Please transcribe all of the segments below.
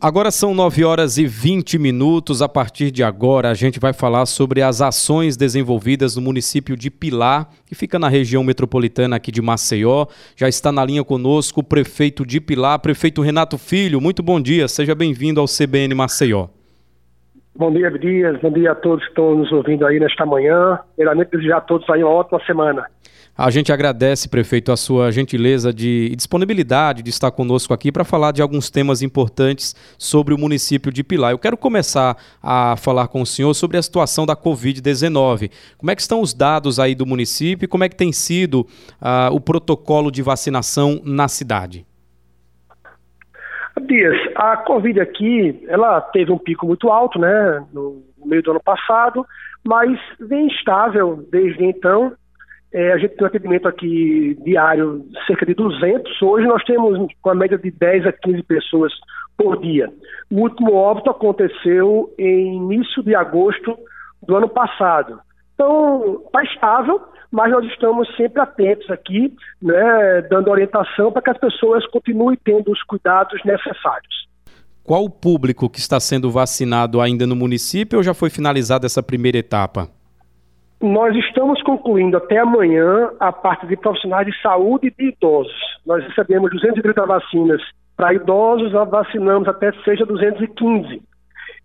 Agora são 9 horas e 20 minutos. A partir de agora, a gente vai falar sobre as ações desenvolvidas no município de Pilar, que fica na região metropolitana aqui de Maceió. Já está na linha conosco o prefeito de Pilar, prefeito Renato Filho. Muito bom dia, seja bem-vindo ao CBN Maceió. Bom dia, Dias. Bom dia a todos que estão nos ouvindo aí nesta manhã. Primeiramente, desejar a todos aí uma ótima semana. A gente agradece, prefeito, a sua gentileza de disponibilidade de estar conosco aqui para falar de alguns temas importantes sobre o município de Pilar. Eu quero começar a falar com o senhor sobre a situação da Covid-19. Como é que estão os dados aí do município e como é que tem sido uh, o protocolo de vacinação na cidade? Dias, a Covid aqui, ela teve um pico muito alto, né, no meio do ano passado, mas vem estável desde então é, a gente tem um atendimento aqui diário, cerca de 200. Hoje nós temos com a média de 10 a 15 pessoas por dia. O último óbito aconteceu em início de agosto do ano passado. Então, está estável, mas nós estamos sempre atentos aqui, né, dando orientação para que as pessoas continuem tendo os cuidados necessários. Qual o público que está sendo vacinado ainda no município ou já foi finalizada essa primeira etapa? Nós estamos concluindo até amanhã a parte de profissionais de saúde e de idosos. Nós recebemos 230 vacinas para idosos, nós vacinamos até seja 215.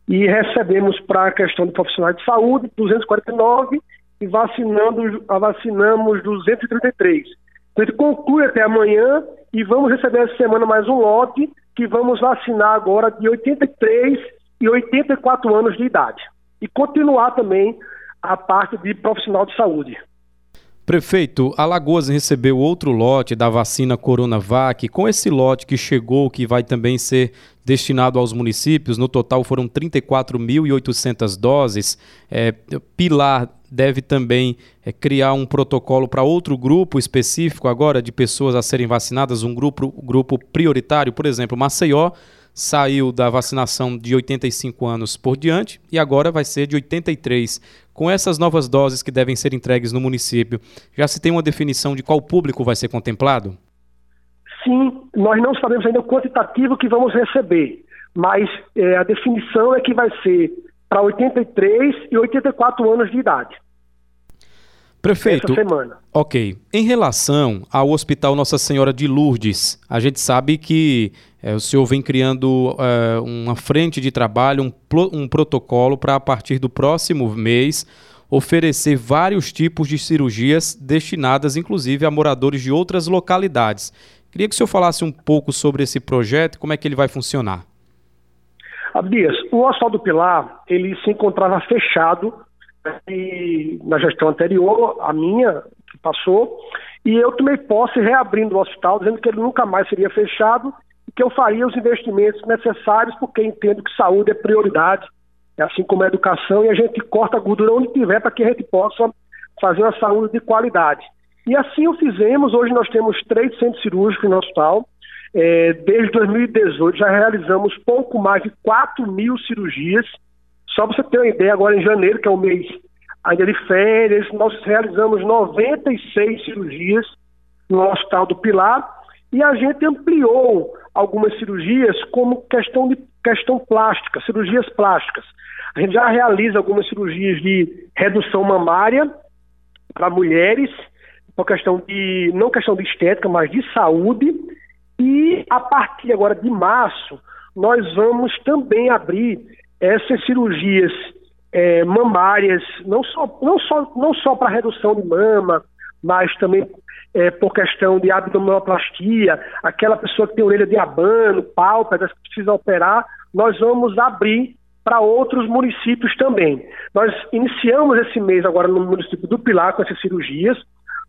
E recebemos para a questão de profissionais de saúde 249 e vacinando, vacinamos 233. Então, gente conclui até amanhã e vamos receber essa semana mais um lote que vamos vacinar agora de 83 e 84 anos de idade. E continuar também a parte de profissional de saúde. Prefeito, Alagoas recebeu outro lote da vacina Coronavac. Com esse lote que chegou, que vai também ser destinado aos municípios, no total foram 34.800 doses. É, Pilar deve também é, criar um protocolo para outro grupo específico agora de pessoas a serem vacinadas, um grupo, grupo prioritário, por exemplo, Maceió saiu da vacinação de 85 anos por diante e agora vai ser de 83. Com essas novas doses que devem ser entregues no município, já se tem uma definição de qual público vai ser contemplado? Sim, nós não sabemos ainda o quantitativo que vamos receber, mas é, a definição é que vai ser para 83 e 84 anos de idade. Prefeito, ok. Em relação ao Hospital Nossa Senhora de Lourdes, a gente sabe que é, o senhor vem criando é, uma frente de trabalho, um, um protocolo para, a partir do próximo mês, oferecer vários tipos de cirurgias destinadas, inclusive, a moradores de outras localidades. Queria que o senhor falasse um pouco sobre esse projeto e como é que ele vai funcionar. Abdias, o Hospital do Pilar, ele se encontrava fechado e, na gestão anterior, a minha, que passou, e eu tomei posse reabrindo o hospital, dizendo que ele nunca mais seria fechado que eu faria os investimentos necessários, porque entendo que saúde é prioridade, assim como a educação, e a gente corta a gordura onde tiver para que a gente possa fazer uma saúde de qualidade. E assim o fizemos, hoje nós temos três centros cirúrgicos no hospital, é, desde 2018 já realizamos pouco mais de 4 mil cirurgias, só para você ter uma ideia, agora em janeiro, que é o mês ainda de férias, nós realizamos 96 cirurgias no Hospital do Pilar, e a gente ampliou algumas cirurgias como questão de questão plástica, cirurgias plásticas. A gente já realiza algumas cirurgias de redução mamária para mulheres, por questão de não questão de estética, mas de saúde. E a partir agora de março, nós vamos também abrir essas cirurgias é, mamárias, não só, não só, não só para redução de mama, mas também é, por questão de abdominoplastia, aquela pessoa que tem orelha de abano, pálpebras, que precisa operar, nós vamos abrir para outros municípios também. Nós iniciamos esse mês agora no município do Pilar com essas cirurgias.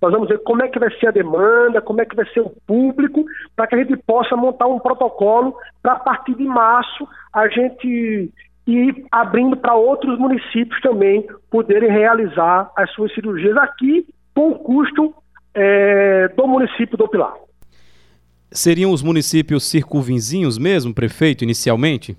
Nós vamos ver como é que vai ser a demanda, como é que vai ser o público, para que a gente possa montar um protocolo para a partir de março a gente ir abrindo para outros municípios também poderem realizar as suas cirurgias aqui com custo é, do município do Pilar. Seriam os municípios circunvizinhos mesmo, prefeito, inicialmente?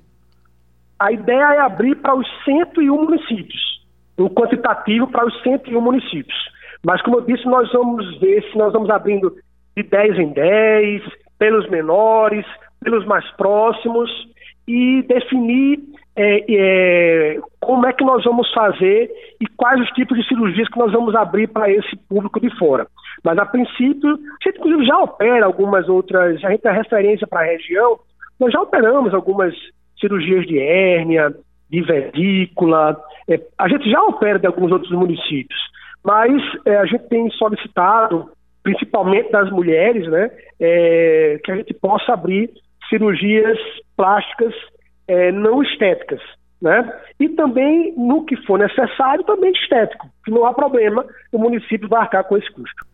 A ideia é abrir para os 101 municípios, um quantitativo para os 101 municípios. Mas, como eu disse, nós vamos ver se nós vamos abrindo de 10 em 10, pelos menores, pelos mais próximos, e definir é, é, como é que nós vamos fazer e quais os tipos de cirurgias que nós vamos abrir para esse público de fora. Mas, a princípio, a gente inclusive já opera algumas outras, a gente é referência para a região, nós já operamos algumas cirurgias de hérnia, de vesícula, é, a gente já opera de alguns outros municípios, mas é, a gente tem solicitado, principalmente das mulheres, né, é, que a gente possa abrir cirurgias plásticas é, não estéticas. Né? E também, no que for necessário, também estético, que não há problema, o município vai arcar com esse custo.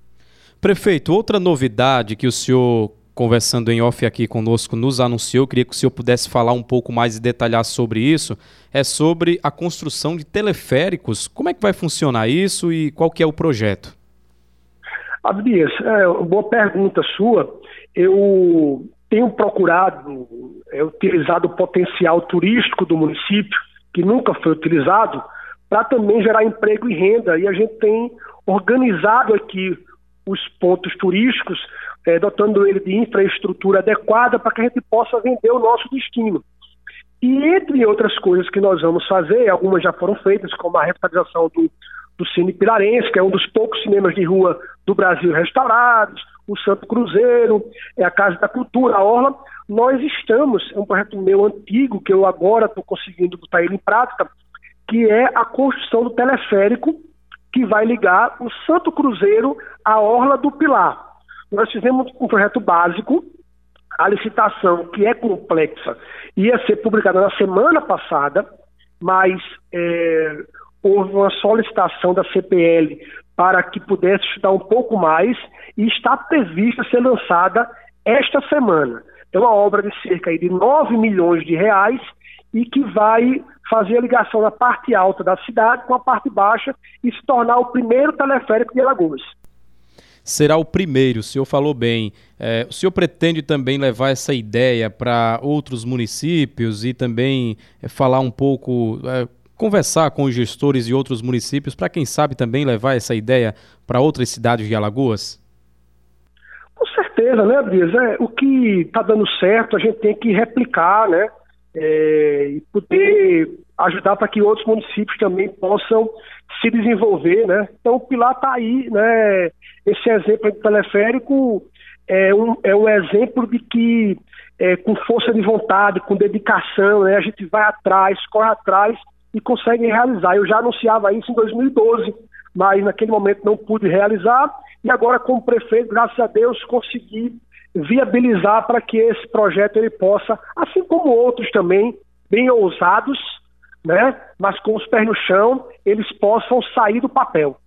Prefeito, outra novidade que o senhor, conversando em off aqui conosco, nos anunciou, queria que o senhor pudesse falar um pouco mais e detalhar sobre isso, é sobre a construção de teleféricos. Como é que vai funcionar isso e qual que é o projeto? Abdias, é, boa pergunta sua. Eu tenho procurado é, utilizar o potencial turístico do município, que nunca foi utilizado, para também gerar emprego e renda. E a gente tem organizado aqui os pontos turísticos, é, dotando ele de infraestrutura adequada para que a gente possa vender o nosso destino. E entre outras coisas que nós vamos fazer, algumas já foram feitas, como a revitalização do, do Cine Pirarense, que é um dos poucos cinemas de rua do Brasil restaurados, o Santo Cruzeiro, é a Casa da Cultura, a Orla. Nós estamos, é um projeto meu antigo, que eu agora estou conseguindo botar ele em prática, que é a construção do teleférico que vai ligar o Santo Cruzeiro à Orla do Pilar. Nós fizemos um projeto básico, a licitação, que é complexa, ia ser publicada na semana passada, mas é, houve uma solicitação da CPL para que pudesse estudar um pouco mais e está prevista ser lançada esta semana. É uma obra de cerca de 9 milhões de reais e que vai fazer a ligação da parte alta da cidade com a parte baixa e se tornar o primeiro teleférico de Alagoas. Será o primeiro, o senhor falou bem. É, o senhor pretende também levar essa ideia para outros municípios e também é, falar um pouco, é, conversar com os gestores de outros municípios para, quem sabe, também levar essa ideia para outras cidades de Alagoas? Com certeza, né, Bias? É, o que está dando certo a gente tem que replicar, né? É, e poder ajudar para que outros municípios também possam se desenvolver, né? Então o Pilar está aí, né? Esse exemplo do teleférico é um, é um exemplo de que é, com força de vontade, com dedicação, né? A gente vai atrás, corre atrás e consegue realizar. Eu já anunciava isso em 2012, mas naquele momento não pude realizar e agora como prefeito, graças a Deus, consegui viabilizar para que esse projeto ele possa, assim como outros também, bem ousados, né, mas com os pés no chão, eles possam sair do papel.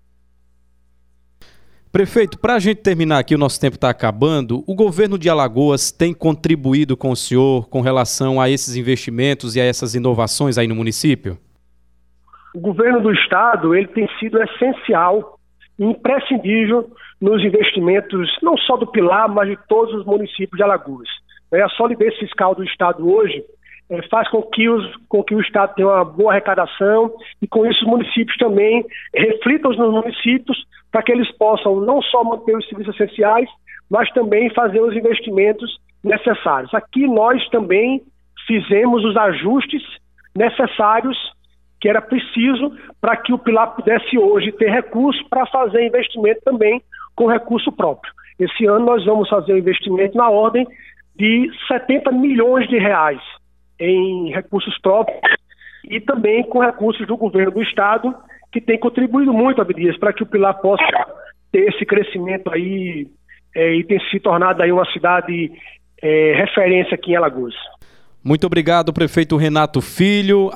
Prefeito, para a gente terminar aqui, o nosso tempo está acabando. O governo de Alagoas tem contribuído com o senhor com relação a esses investimentos e a essas inovações aí no município? O governo do estado ele tem sido essencial, imprescindível nos investimentos não só do Pilar, mas de todos os municípios de Alagoas. É, a solidez fiscal do Estado hoje é, faz com que, os, com que o Estado tenha uma boa arrecadação e com isso os municípios também reflitam nos municípios para que eles possam não só manter os serviços essenciais, mas também fazer os investimentos necessários. Aqui nós também fizemos os ajustes necessários que era preciso para que o Pilar pudesse hoje ter recursos para fazer investimento também com recurso próprio. Esse ano nós vamos fazer um investimento na ordem de 70 milhões de reais em recursos próprios e também com recursos do governo do estado, que tem contribuído muito, Abdias, para que o Pilar possa ter esse crescimento aí é, e ter se tornado aí uma cidade é, referência aqui em Alagoas. Muito obrigado, prefeito Renato Filho.